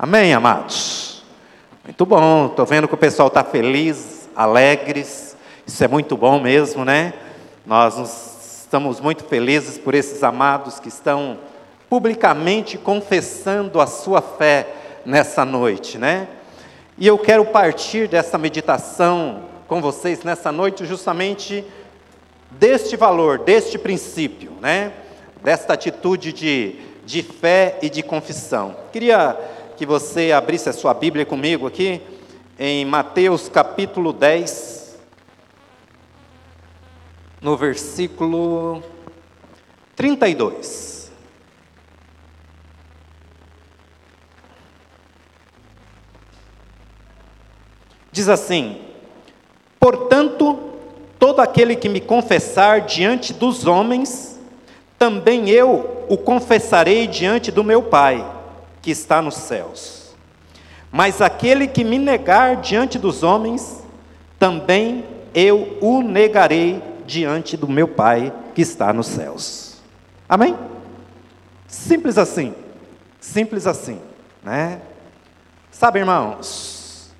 Amém, amados? Muito bom, estou vendo que o pessoal está feliz, alegres, isso é muito bom mesmo, né? Nós estamos muito felizes por esses amados que estão publicamente confessando a sua fé nessa noite, né? E eu quero partir dessa meditação com vocês nessa noite justamente deste valor, deste princípio, né? Desta atitude de, de fé e de confissão. Queria que você abrisse a sua Bíblia comigo aqui, em Mateus capítulo 10, no versículo 32. Diz assim: Portanto, todo aquele que me confessar diante dos homens, também eu o confessarei diante do meu Pai que está nos céus. Mas aquele que me negar diante dos homens, também eu o negarei diante do meu Pai que está nos céus. Amém? Simples assim. Simples assim, né? Sabe, irmãos,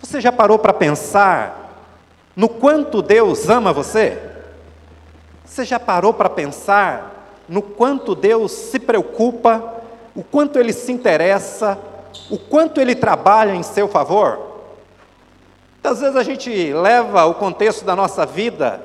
você já parou para pensar no quanto Deus ama você? Você já parou para pensar no quanto Deus se preocupa o quanto ele se interessa, o quanto ele trabalha em seu favor. Muitas vezes a gente leva o contexto da nossa vida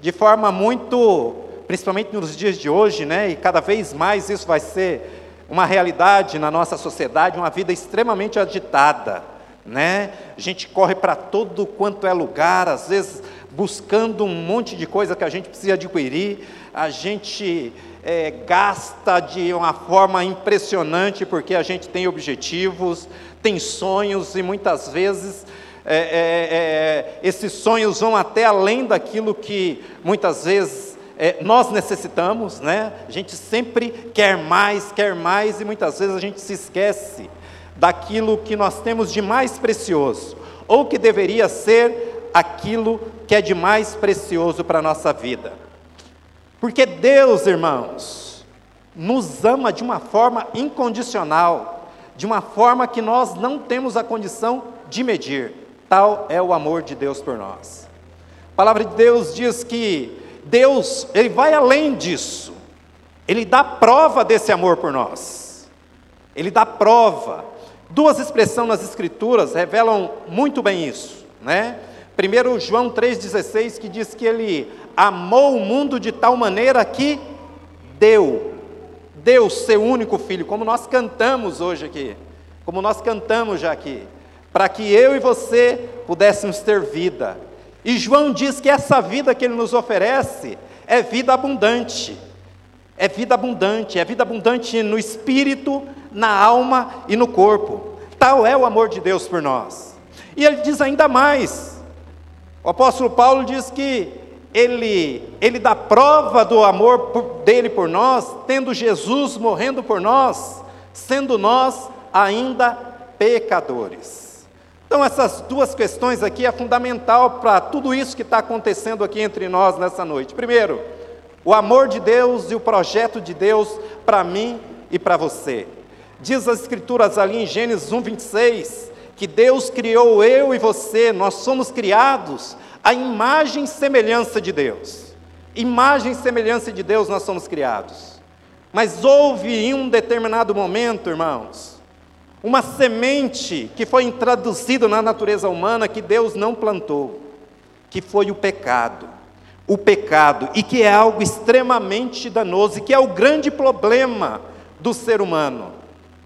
de forma muito, principalmente nos dias de hoje, né, e cada vez mais isso vai ser uma realidade na nossa sociedade, uma vida extremamente agitada, né? A gente corre para todo quanto é lugar, às vezes buscando um monte de coisa que a gente precisa adquirir, a gente é, gasta de uma forma impressionante, porque a gente tem objetivos, tem sonhos e muitas vezes é, é, é esses sonhos vão até além daquilo que muitas vezes é, nós necessitamos, né? A gente sempre quer mais, quer mais e muitas vezes a gente se esquece daquilo que nós temos de mais precioso, ou que deveria ser aquilo que é de mais precioso para a nossa vida. Porque Deus, irmãos, nos ama de uma forma incondicional, de uma forma que nós não temos a condição de medir. Tal é o amor de Deus por nós. A palavra de Deus diz que Deus, ele vai além disso. Ele dá prova desse amor por nós. Ele dá prova. Duas expressões nas escrituras revelam muito bem isso, né? Primeiro João 3:16 que diz que ele amou o mundo de tal maneira que deu, deu seu único filho, como nós cantamos hoje aqui, como nós cantamos já aqui, para que eu e você pudéssemos ter vida. E João diz que essa vida que ele nos oferece é vida abundante. É vida abundante, é vida abundante no espírito, na alma e no corpo. Tal é o amor de Deus por nós. E ele diz ainda mais. O apóstolo Paulo diz que ele, ele dá prova do amor dele por nós, tendo Jesus morrendo por nós, sendo nós ainda pecadores. Então, essas duas questões aqui é fundamental para tudo isso que está acontecendo aqui entre nós nessa noite. Primeiro, o amor de Deus e o projeto de Deus para mim e para você. Diz as Escrituras ali em Gênesis 1, 26, que Deus criou eu e você, nós somos criados a imagem e semelhança de Deus. Imagem e semelhança de Deus nós somos criados. Mas houve em um determinado momento, irmãos, uma semente que foi introduzida na natureza humana que Deus não plantou, que foi o pecado. O pecado, e que é algo extremamente danoso, e que é o grande problema do ser humano,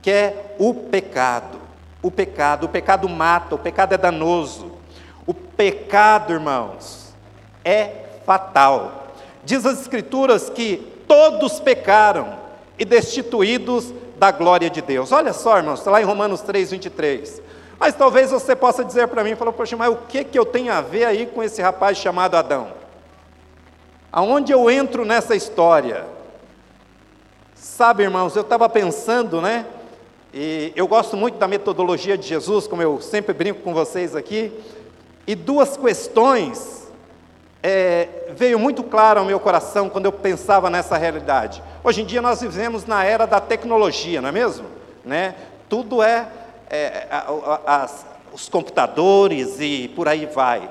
que é o pecado. O pecado, o pecado mata, o pecado é danoso. O pecado, irmãos, é fatal. Diz as Escrituras que todos pecaram e destituídos da glória de Deus. Olha só, irmãos, está lá em Romanos 3, 23. Mas talvez você possa dizer para mim, falou, poxa, mas o que, que eu tenho a ver aí com esse rapaz chamado Adão? Aonde eu entro nessa história? Sabe, irmãos, eu estava pensando, né? E eu gosto muito da metodologia de Jesus, como eu sempre brinco com vocês aqui. E duas questões é, veio muito claro ao meu coração quando eu pensava nessa realidade. Hoje em dia nós vivemos na era da tecnologia, não é mesmo? Né? Tudo é, é, as, os computadores e por aí vai.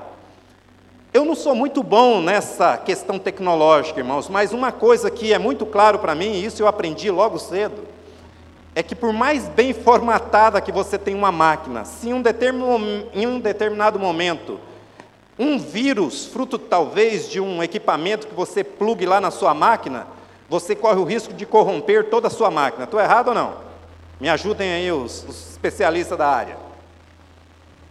Eu não sou muito bom nessa questão tecnológica, irmãos, mas uma coisa que é muito claro para mim, e isso eu aprendi logo cedo, é que por mais bem formatada que você tem uma máquina, se em um, em um determinado momento um vírus, fruto talvez de um equipamento que você plugue lá na sua máquina, você corre o risco de corromper toda a sua máquina. Estou errado ou não? Me ajudem aí os, os especialistas da área.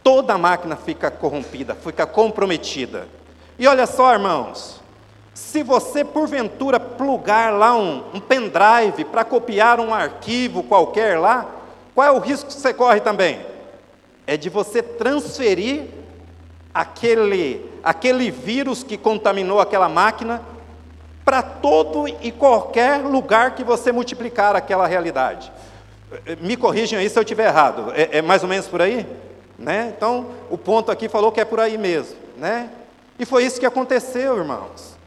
Toda a máquina fica corrompida, fica comprometida. E olha só, irmãos, se você porventura plugar lá um, um pendrive para copiar um arquivo qualquer lá, qual é o risco que você corre também? É de você transferir aquele, aquele vírus que contaminou aquela máquina para todo e qualquer lugar que você multiplicar aquela realidade. Me corrijam aí se eu estiver errado. É, é, mais ou menos por aí? Né? Então, o ponto aqui falou que é por aí mesmo. Né? E foi isso que aconteceu, irmãos.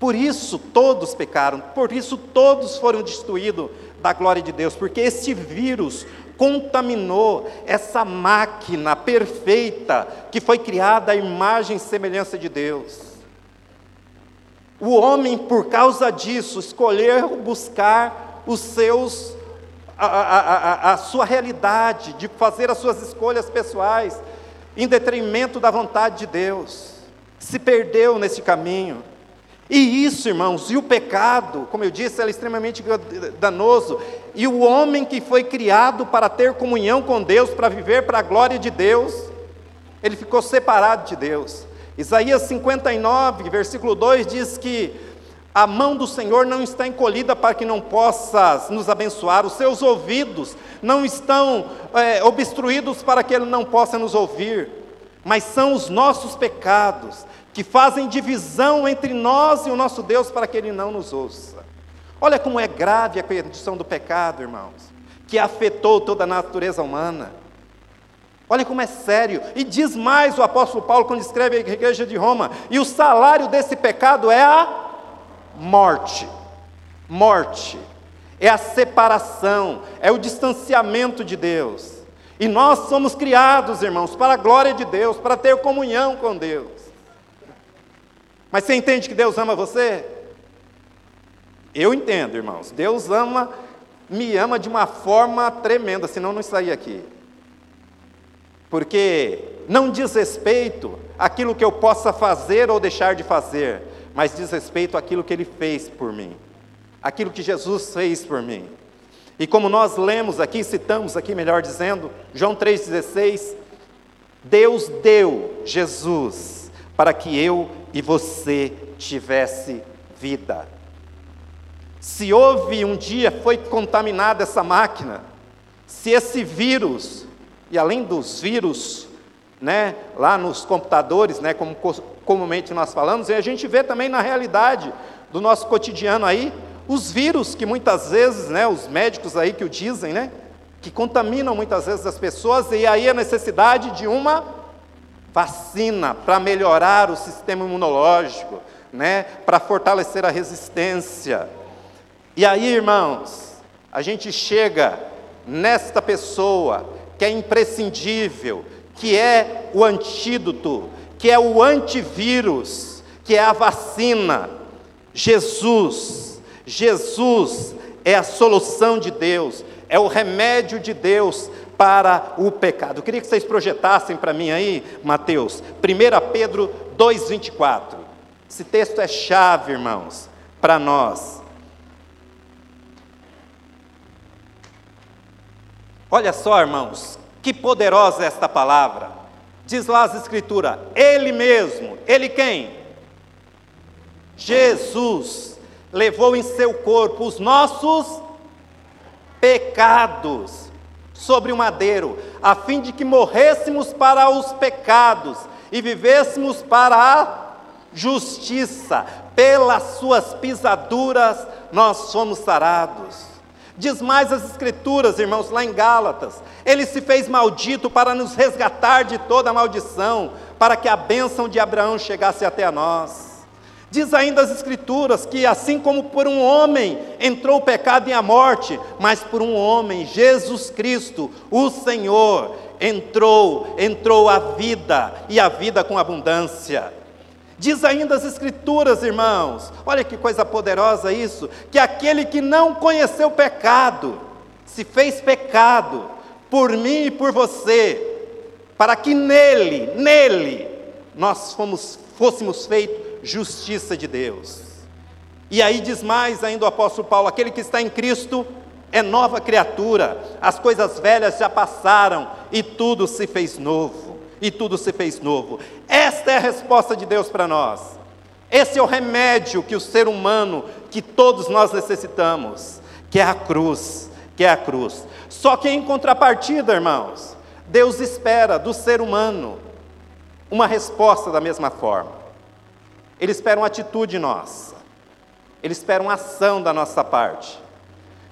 Por isso todos pecaram, por isso todos foram destruídos da glória de Deus, porque esse vírus contaminou essa máquina perfeita que foi criada à imagem e semelhança de Deus. O homem, por causa disso, escolheu buscar os seus, a, a, a, a sua realidade, de fazer as suas escolhas pessoais, em detrimento da vontade de Deus. Se perdeu nesse caminho. E isso, irmãos, e o pecado, como eu disse, é extremamente danoso. E o homem que foi criado para ter comunhão com Deus, para viver para a glória de Deus, ele ficou separado de Deus. Isaías 59, versículo 2 diz que a mão do Senhor não está encolhida para que não possa nos abençoar, os seus ouvidos não estão é, obstruídos para que Ele não possa nos ouvir, mas são os nossos pecados que fazem divisão entre nós e o nosso Deus para que Ele não nos ouça. Olha como é grave a condição do pecado, irmãos, que afetou toda a natureza humana. Olha como é sério. E diz mais o apóstolo Paulo quando escreve a igreja de Roma: e o salário desse pecado é a morte. Morte. É a separação, é o distanciamento de Deus. E nós somos criados, irmãos, para a glória de Deus, para ter comunhão com Deus. Mas você entende que Deus ama você? Eu entendo, irmãos. Deus ama, me ama de uma forma tremenda, senão não estaria aqui porque não diz respeito àquilo que eu possa fazer ou deixar de fazer, mas diz respeito àquilo que Ele fez por mim, aquilo que Jesus fez por mim. E como nós lemos aqui, citamos aqui, melhor dizendo, João 3,16, Deus deu Jesus para que eu e você tivesse vida. Se houve um dia, foi contaminada essa máquina, se esse vírus e além dos vírus, né, lá nos computadores, né, como comumente nós falamos, e a gente vê também na realidade do nosso cotidiano aí, os vírus que muitas vezes, né, os médicos aí que o dizem, né, que contaminam muitas vezes as pessoas, e aí a necessidade de uma vacina para melhorar o sistema imunológico, né, para fortalecer a resistência. E aí, irmãos, a gente chega nesta pessoa que é imprescindível, que é o antídoto, que é o antivírus, que é a vacina. Jesus, Jesus é a solução de Deus, é o remédio de Deus para o pecado. Eu queria que vocês projetassem para mim aí, Mateus, 1 Pedro 2,24. Esse texto é chave, irmãos, para nós. Olha só, irmãos, que poderosa é esta palavra. Diz lá as Escrituras: Ele mesmo, Ele quem? Jesus levou em seu corpo os nossos pecados sobre o madeiro, a fim de que morrêssemos para os pecados e vivêssemos para a justiça. Pelas suas pisaduras nós fomos sarados. Diz mais as Escrituras, irmãos, lá em Gálatas: Ele se fez maldito para nos resgatar de toda maldição, para que a bênção de Abraão chegasse até nós. Diz ainda as Escrituras que, assim como por um homem entrou o pecado e a morte, mas por um homem, Jesus Cristo, o Senhor, entrou, entrou a vida e a vida com abundância. Diz ainda as Escrituras, irmãos, olha que coisa poderosa isso, que aquele que não conheceu pecado, se fez pecado por mim e por você, para que nele, nele, nós fomos, fôssemos feitos justiça de Deus. E aí diz mais ainda o apóstolo Paulo: aquele que está em Cristo é nova criatura, as coisas velhas já passaram e tudo se fez novo. E tudo se fez novo. Esta é a resposta de Deus para nós. Esse é o remédio que o ser humano, que todos nós necessitamos, que é a cruz, que é a cruz. Só que em contrapartida, irmãos, Deus espera do ser humano uma resposta da mesma forma. Ele espera uma atitude nossa. Ele espera uma ação da nossa parte.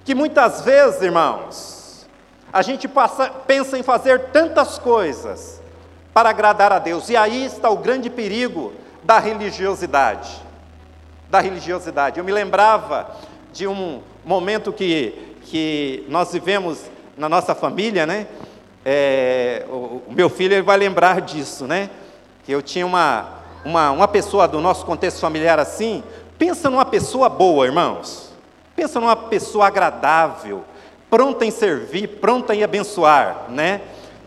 Que muitas vezes, irmãos, a gente passa, pensa em fazer tantas coisas para agradar a Deus. E aí está o grande perigo da religiosidade. Da religiosidade. Eu me lembrava de um momento que, que nós vivemos na nossa família, né? É, o, o meu filho ele vai lembrar disso, né? Que eu tinha uma, uma, uma pessoa do nosso contexto familiar assim, pensa numa pessoa boa, irmãos. Pensa numa pessoa agradável, pronta em servir, pronta em abençoar, né?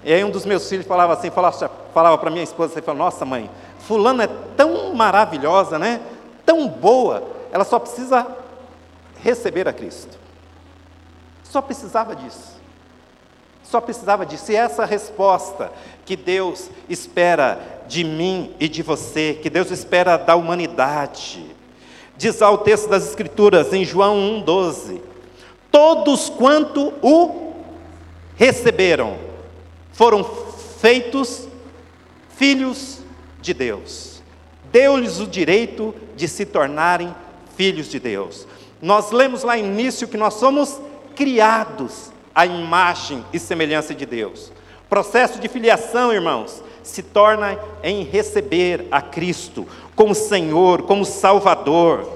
E aí um dos meus filhos falava assim, falava, falava para minha esposa, assim, falava, nossa mãe, fulana é tão maravilhosa, né? Tão boa, ela só precisa receber a Cristo. Só precisava disso. Só precisava disso. E essa resposta que Deus espera de mim e de você, que Deus espera da humanidade. Diz lá o texto das Escrituras, em João 1,12: Todos quanto o receberam foram feitos filhos de Deus. Deu-lhes o direito de se tornarem filhos de Deus. Nós lemos lá no início que nós somos criados à imagem e semelhança de Deus. Processo de filiação, irmãos, se torna em receber a Cristo como Senhor, como Salvador,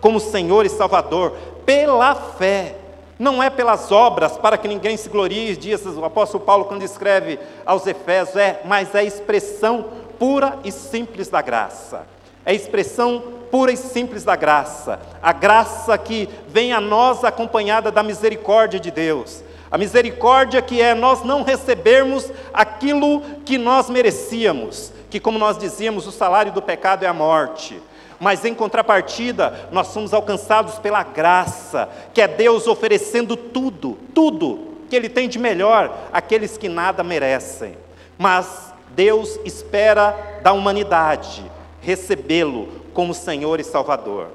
como Senhor e Salvador, pela fé. Não é pelas obras, para que ninguém se glorie, diz o apóstolo Paulo quando escreve aos Efésios, é, mas é expressão pura e simples da graça. É expressão pura e simples da graça. A graça que vem a nós acompanhada da misericórdia de Deus. A misericórdia que é nós não recebermos aquilo que nós merecíamos, que, como nós dizíamos, o salário do pecado é a morte. Mas em contrapartida, nós somos alcançados pela graça, que é Deus oferecendo tudo, tudo que Ele tem de melhor àqueles que nada merecem. Mas Deus espera da humanidade recebê-lo como Senhor e Salvador.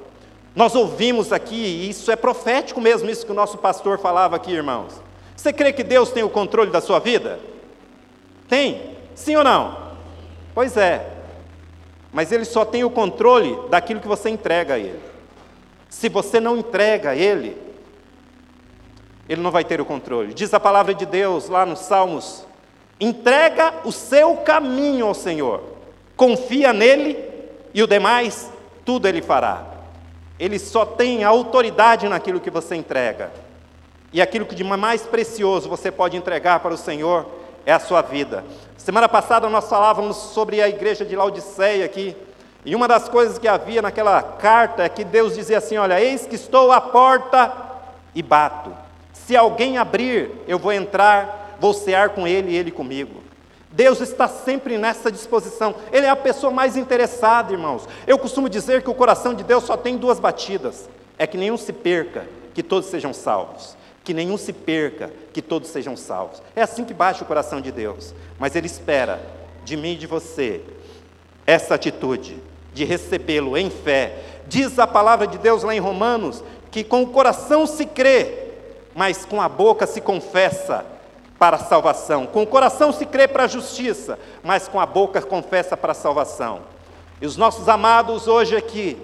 Nós ouvimos aqui, e isso é profético mesmo, isso que o nosso pastor falava aqui, irmãos. Você crê que Deus tem o controle da sua vida? Tem? Sim ou não? Pois é. Mas Ele só tem o controle daquilo que você entrega a Ele. Se você não entrega a Ele, Ele não vai ter o controle. Diz a palavra de Deus lá nos Salmos: entrega o seu caminho ao Senhor, confia nele e o demais, tudo Ele fará. Ele só tem autoridade naquilo que você entrega. E aquilo que de mais precioso você pode entregar para o Senhor é a sua vida. Semana passada nós falávamos sobre a igreja de Laodiceia aqui. E uma das coisas que havia naquela carta é que Deus dizia assim: Olha, eis que estou à porta e bato. Se alguém abrir, eu vou entrar, vou cear com ele e ele comigo. Deus está sempre nessa disposição. Ele é a pessoa mais interessada, irmãos. Eu costumo dizer que o coração de Deus só tem duas batidas: é que nenhum se perca, que todos sejam salvos que nenhum se perca, que todos sejam salvos. É assim que bate o coração de Deus. Mas Ele espera de mim e de você essa atitude de recebê-lo em fé. Diz a palavra de Deus lá em Romanos que com o coração se crê, mas com a boca se confessa para a salvação. Com o coração se crê para a justiça, mas com a boca confessa para a salvação. E os nossos amados hoje aqui,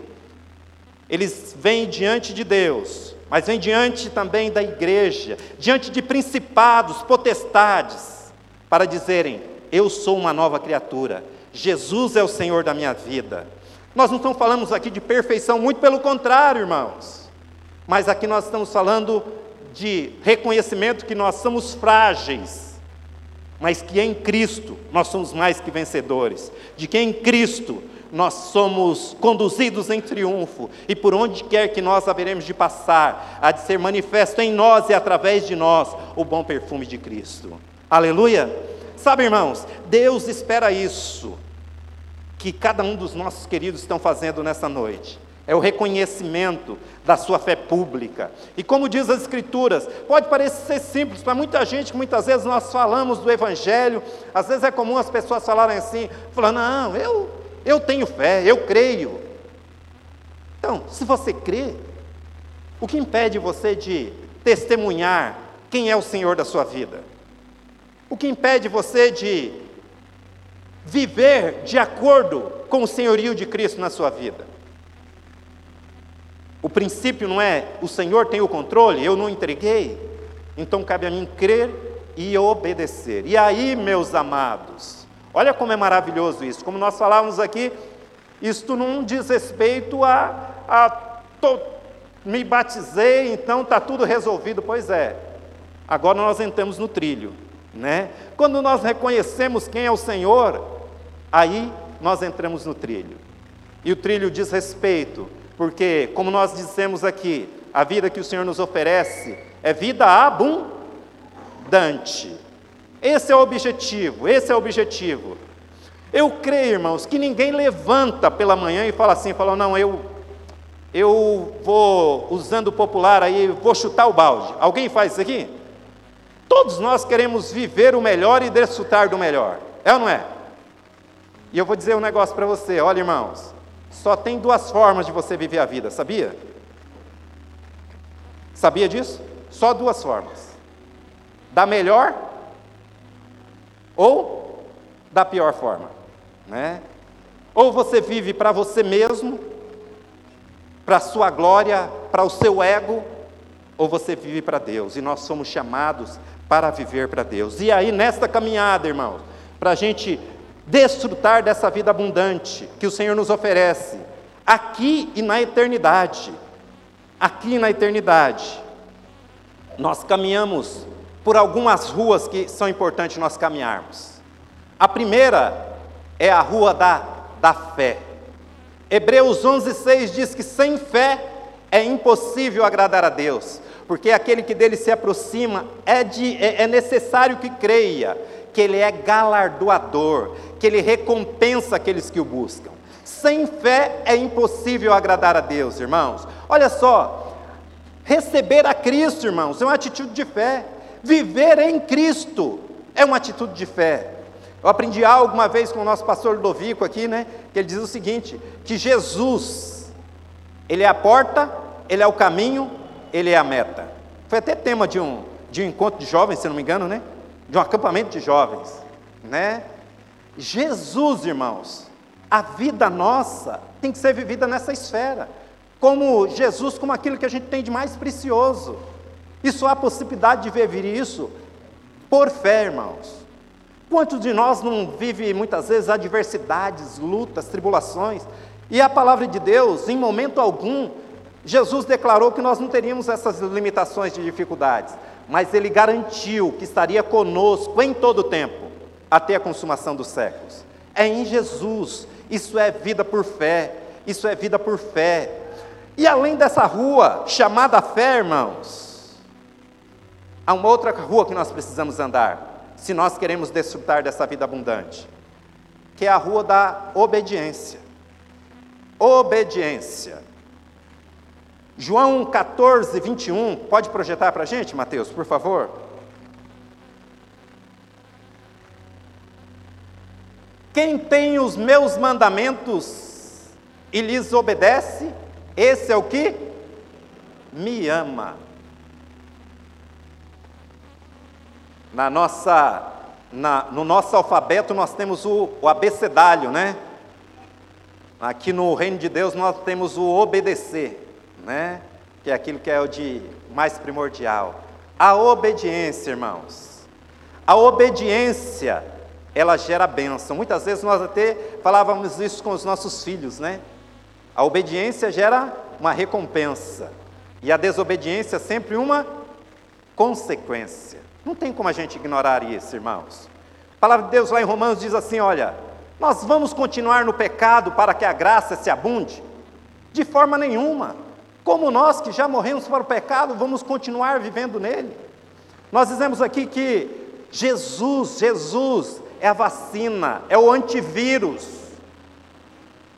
eles vêm diante de Deus mas vem diante também da igreja, diante de principados, potestades, para dizerem: Eu sou uma nova criatura, Jesus é o Senhor da minha vida. Nós não estamos falando aqui de perfeição, muito pelo contrário, irmãos. Mas aqui nós estamos falando de reconhecimento que nós somos frágeis, mas que em Cristo nós somos mais que vencedores, de que em Cristo nós somos conduzidos em triunfo, e por onde quer que nós haveremos de passar, há de ser manifesto em nós e através de nós o bom perfume de Cristo. Aleluia! Sabe, irmãos, Deus espera isso que cada um dos nossos queridos estão fazendo nessa noite. É o reconhecimento da sua fé pública. E como diz as Escrituras, pode parecer simples para muita gente, muitas vezes nós falamos do Evangelho, às vezes é comum as pessoas falarem assim, falando, não, eu, eu tenho fé, eu creio. Então, se você crê, o que impede você de testemunhar quem é o Senhor da sua vida? O que impede você de viver de acordo com o senhorio de Cristo na sua vida? O princípio não é o Senhor tem o controle, eu não entreguei, então cabe a mim crer e obedecer. E aí, meus amados, olha como é maravilhoso isso. Como nós falávamos aqui, isto não diz respeito a, a tô, me batizei, então está tudo resolvido. Pois é, agora nós entramos no trilho. Né? Quando nós reconhecemos quem é o Senhor, aí nós entramos no trilho. E o trilho diz respeito porque, como nós dissemos aqui, a vida que o Senhor nos oferece é vida abundante. Esse é o objetivo, esse é o objetivo. Eu creio, irmãos, que ninguém levanta pela manhã e fala assim, fala, não, eu, eu vou, usando o popular aí, vou chutar o balde. Alguém faz isso aqui? Todos nós queremos viver o melhor e desfrutar do melhor. É ou não é? E eu vou dizer um negócio para você, olha, irmãos, só tem duas formas de você viver a vida, sabia? Sabia disso? Só duas formas: da melhor ou da pior forma, né? Ou você vive para você mesmo, para a sua glória, para o seu ego, ou você vive para Deus. E nós somos chamados para viver para Deus. E aí, nesta caminhada, irmãos, para a gente desfrutar dessa vida abundante que o Senhor nos oferece, aqui e na eternidade. Aqui na eternidade. Nós caminhamos por algumas ruas que são importantes nós caminharmos. A primeira é a rua da, da fé. Hebreus 11,6 diz que sem fé é impossível agradar a Deus, porque aquele que dele se aproxima é, de, é, é necessário que creia que ele é galardoador, que ele recompensa aqueles que o buscam. Sem fé é impossível agradar a Deus, irmãos. Olha só, receber a Cristo, irmãos, é uma atitude de fé. Viver em Cristo é uma atitude de fé. Eu aprendi algo uma vez com o nosso pastor Ludovico aqui, né? Que ele diz o seguinte: que Jesus, ele é a porta, ele é o caminho, ele é a meta. Foi até tema de um, de um encontro de jovens, se não me engano, né? De um acampamento de jovens, né? Jesus, irmãos, a vida nossa tem que ser vivida nessa esfera, como Jesus, como aquilo que a gente tem de mais precioso. E só há possibilidade de viver isso por fé, irmãos. Quantos de nós não vive muitas vezes adversidades, lutas, tribulações? E a palavra de Deus, em momento algum, Jesus declarou que nós não teríamos essas limitações de dificuldades, mas Ele garantiu que estaria conosco em todo o tempo até a consumação dos séculos. É em Jesus, isso é vida por fé, isso é vida por fé. E além dessa rua chamada fé, irmãos, há uma outra rua que nós precisamos andar, se nós queremos desfrutar dessa vida abundante, que é a rua da obediência. Obediência. João 14, 21, pode projetar para a gente, Mateus, por favor? Quem tem os meus mandamentos e lhes obedece, esse é o que me ama. Na nossa, na, no nosso alfabeto nós temos o, o abecedário, né? Aqui no reino de Deus nós temos o obedecer, né? Que é aquilo que é o de mais primordial. A obediência, irmãos. A obediência ela gera bênção. Muitas vezes nós até falávamos isso com os nossos filhos, né? A obediência gera uma recompensa, e a desobediência sempre uma consequência. Não tem como a gente ignorar isso, irmãos. A palavra de Deus lá em Romanos diz assim: olha, nós vamos continuar no pecado para que a graça se abunde? De forma nenhuma. Como nós que já morremos para o pecado, vamos continuar vivendo nele? Nós dizemos aqui que Jesus, Jesus é a vacina, é o antivírus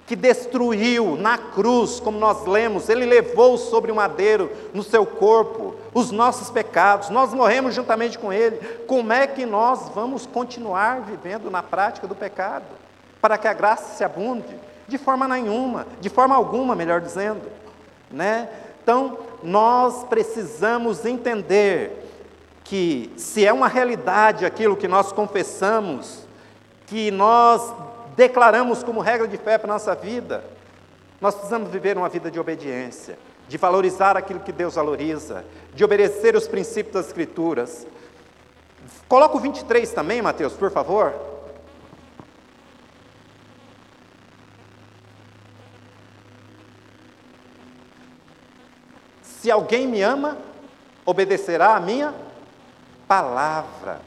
que destruiu na cruz, como nós lemos, ele levou sobre o madeiro no seu corpo os nossos pecados, nós morremos juntamente com ele. Como é que nós vamos continuar vivendo na prática do pecado? Para que a graça se abunde? De forma nenhuma, de forma alguma, melhor dizendo, né? Então, nós precisamos entender que se é uma realidade aquilo que nós confessamos, que nós declaramos como regra de fé para a nossa vida, nós precisamos viver uma vida de obediência, de valorizar aquilo que Deus valoriza, de obedecer os princípios das Escrituras. Coloca o 23 também, Mateus, por favor. Se alguém me ama, obedecerá a minha palavra.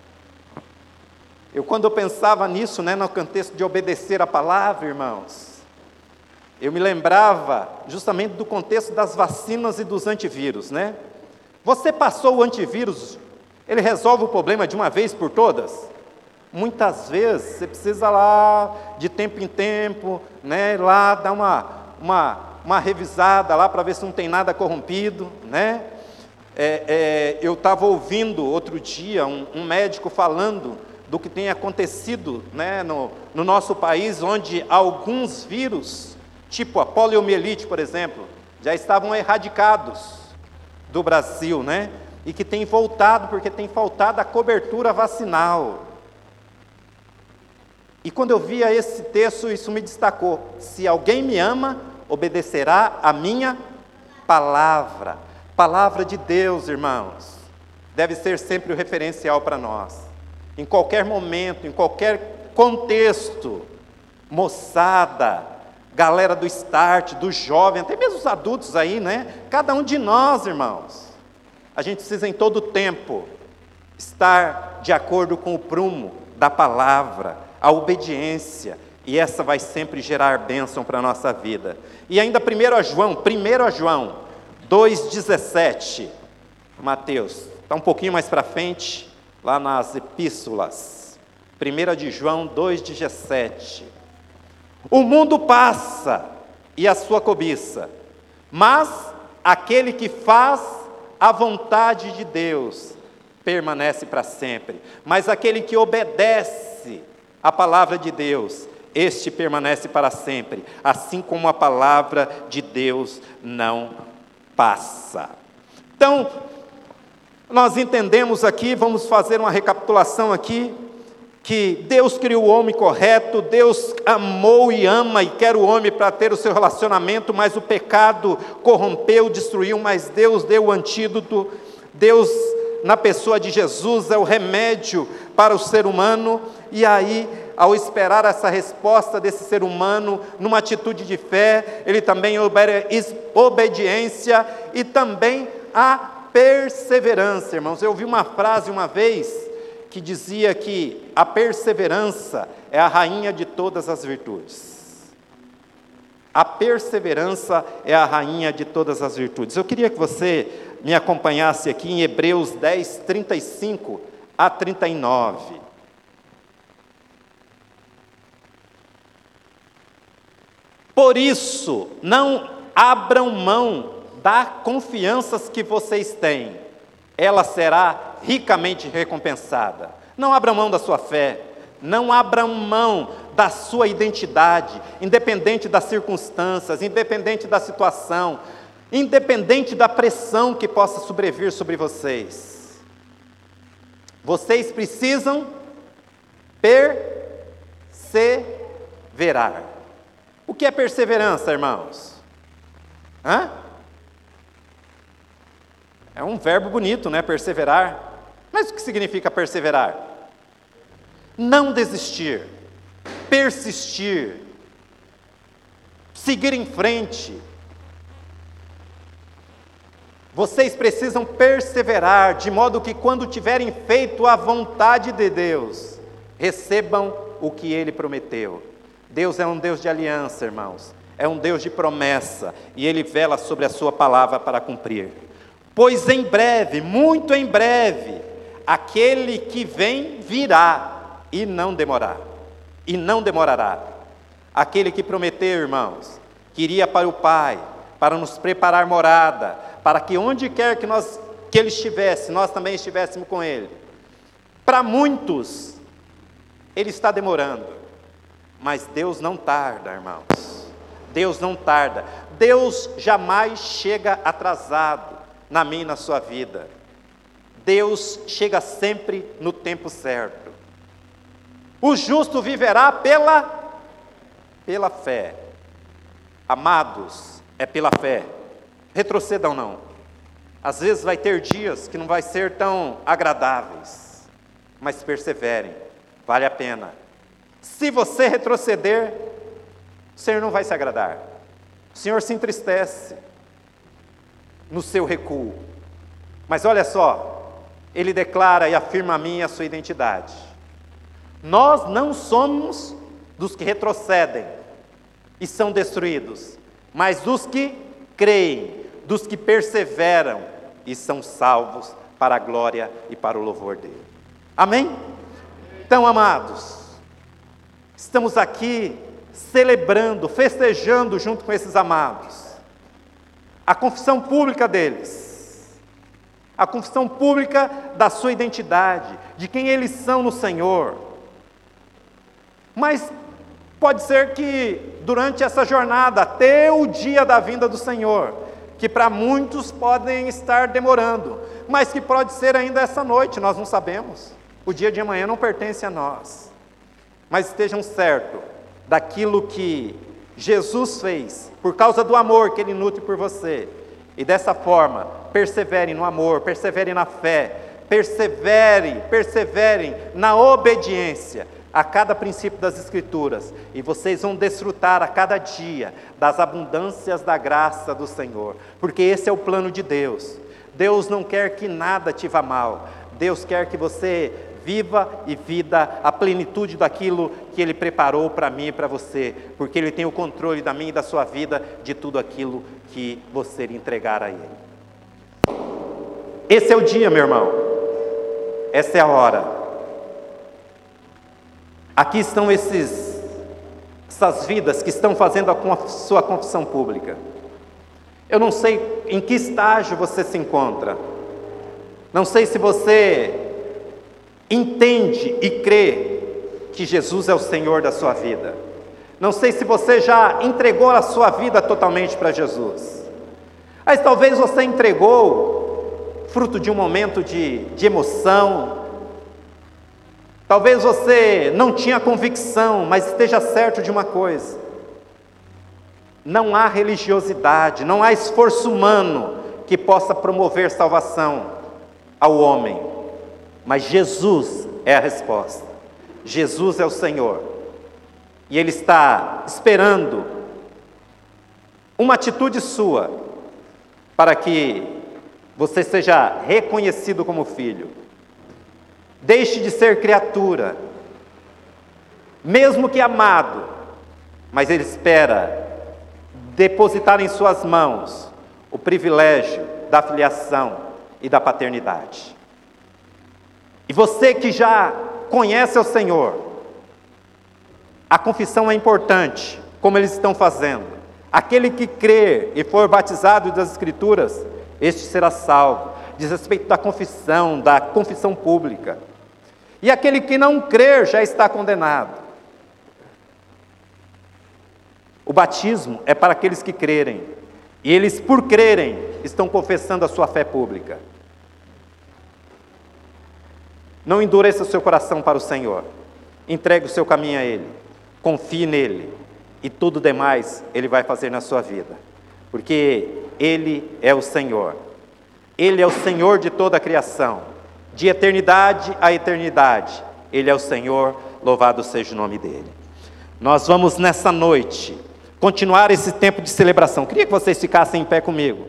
Eu, quando eu pensava nisso, né, no contexto de obedecer a palavra, irmãos, eu me lembrava justamente do contexto das vacinas e dos antivírus, né? Você passou o antivírus, ele resolve o problema de uma vez por todas? Muitas vezes você precisa lá, de tempo em tempo, né, lá dar uma, uma, uma revisada lá para ver se não tem nada corrompido, né? É, é, eu estava ouvindo outro dia um, um médico falando do que tem acontecido né, no, no nosso país, onde alguns vírus, tipo a poliomielite, por exemplo, já estavam erradicados do Brasil, né? E que tem voltado porque tem faltado a cobertura vacinal. E quando eu via esse texto, isso me destacou. Se alguém me ama, obedecerá a minha palavra. Palavra de Deus, irmãos, deve ser sempre o referencial para nós em qualquer momento, em qualquer contexto, moçada, galera do start, do jovem, até mesmo os adultos aí, né? Cada um de nós, irmãos, a gente precisa em todo tempo estar de acordo com o prumo da palavra, a obediência, e essa vai sempre gerar bênção para a nossa vida. E ainda 1 João, 1 João 2,17, Mateus, está um pouquinho mais para frente, lá nas epístolas. 1 de João 2,17. O mundo passa e a sua cobiça, mas aquele que faz a vontade de Deus permanece para sempre. Mas aquele que obedece a palavra de Deus, este permanece para sempre, assim como a palavra de Deus não passa. Então, nós entendemos aqui, vamos fazer uma recapitulação aqui, que Deus criou o homem correto, Deus amou e ama e quer o homem para ter o seu relacionamento, mas o pecado corrompeu, destruiu, mas Deus deu o antídoto. Deus, na pessoa de Jesus, é o remédio para o ser humano, e aí, ao esperar essa resposta desse ser humano, numa atitude de fé, ele também obediência e também a perseverança, irmãos. Eu ouvi uma frase uma vez que dizia que a perseverança é a rainha de todas as virtudes. A perseverança é a rainha de todas as virtudes. Eu queria que você me acompanhasse aqui em Hebreus 10, 35 a 39. Por isso, não abram mão da confianças que vocês têm, ela será ricamente recompensada. Não abra mão da sua fé, não abra mão da sua identidade, independente das circunstâncias, independente da situação, independente da pressão que possa sobrevir sobre vocês. Vocês precisam perseverar. O que é perseverança, irmãos? Hã? É um verbo bonito, né? Perseverar. Mas o que significa perseverar? Não desistir, persistir, seguir em frente. Vocês precisam perseverar, de modo que quando tiverem feito a vontade de Deus, recebam o que Ele prometeu. Deus é um Deus de aliança, irmãos, é um Deus de promessa, e Ele vela sobre a Sua palavra para cumprir. Pois em breve, muito em breve, aquele que vem virá e não demorar, e não demorará. Aquele que prometeu, irmãos, que iria para o Pai, para nos preparar morada, para que onde quer que nós que ele estivesse, nós também estivéssemos com ele. Para muitos, ele está demorando, mas Deus não tarda, irmãos. Deus não tarda. Deus jamais chega atrasado na minha e na sua vida. Deus chega sempre no tempo certo. O justo viverá pela pela fé. Amados, é pela fé. Retrocedam não. Às vezes vai ter dias que não vai ser tão agradáveis, mas perseverem, vale a pena. Se você retroceder, o Senhor não vai se agradar. O Senhor se entristece no seu recuo. Mas olha só, ele declara e afirma a mim a sua identidade. Nós não somos dos que retrocedem e são destruídos, mas dos que creem, dos que perseveram e são salvos para a glória e para o louvor dele. Amém? Então, amados, estamos aqui celebrando, festejando junto com esses amados a confissão pública deles, a confissão pública da sua identidade, de quem eles são no Senhor. Mas Pode ser que durante essa jornada, até o dia da vinda do Senhor, que para muitos podem estar demorando, mas que pode ser ainda essa noite, nós não sabemos. O dia de amanhã não pertence a nós. Mas estejam certos daquilo que Jesus fez, por causa do amor que Ele nutre por você. E dessa forma, perseverem no amor, perseverem na fé, perseverem, perseverem na obediência a cada princípio das Escrituras, e vocês vão desfrutar a cada dia das abundâncias da graça do Senhor, porque esse é o plano de Deus. Deus não quer que nada te vá mal, Deus quer que você viva e vida a plenitude daquilo que Ele preparou para mim e para você, porque Ele tem o controle da minha e da sua vida, de tudo aquilo que você entregar a Ele. Esse é o dia, meu irmão, essa é a hora. Aqui estão esses, essas vidas que estão fazendo a sua confissão pública. Eu não sei em que estágio você se encontra, não sei se você entende e crê que Jesus é o Senhor da sua vida, não sei se você já entregou a sua vida totalmente para Jesus, mas talvez você entregou fruto de um momento de, de emoção, Talvez você não tinha convicção, mas esteja certo de uma coisa: não há religiosidade, não há esforço humano que possa promover salvação ao homem, mas Jesus é a resposta. Jesus é o Senhor, e Ele está esperando uma atitude sua para que você seja reconhecido como filho. Deixe de ser criatura, mesmo que amado, mas Ele espera depositar em Suas mãos o privilégio da filiação e da paternidade. E você que já conhece o Senhor, a confissão é importante, como eles estão fazendo. Aquele que crer e for batizado das Escrituras, este será salvo. Diz respeito da confissão, da confissão pública. E aquele que não crer já está condenado. O batismo é para aqueles que crerem, e eles, por crerem, estão confessando a sua fé pública. Não endureça o seu coração para o Senhor, entregue o seu caminho a Ele, confie nele, e tudo demais Ele vai fazer na sua vida, porque Ele é o Senhor, Ele é o Senhor de toda a criação de eternidade a eternidade. Ele é o Senhor, louvado seja o nome dele. Nós vamos nessa noite continuar esse tempo de celebração. Queria que vocês ficassem em pé comigo.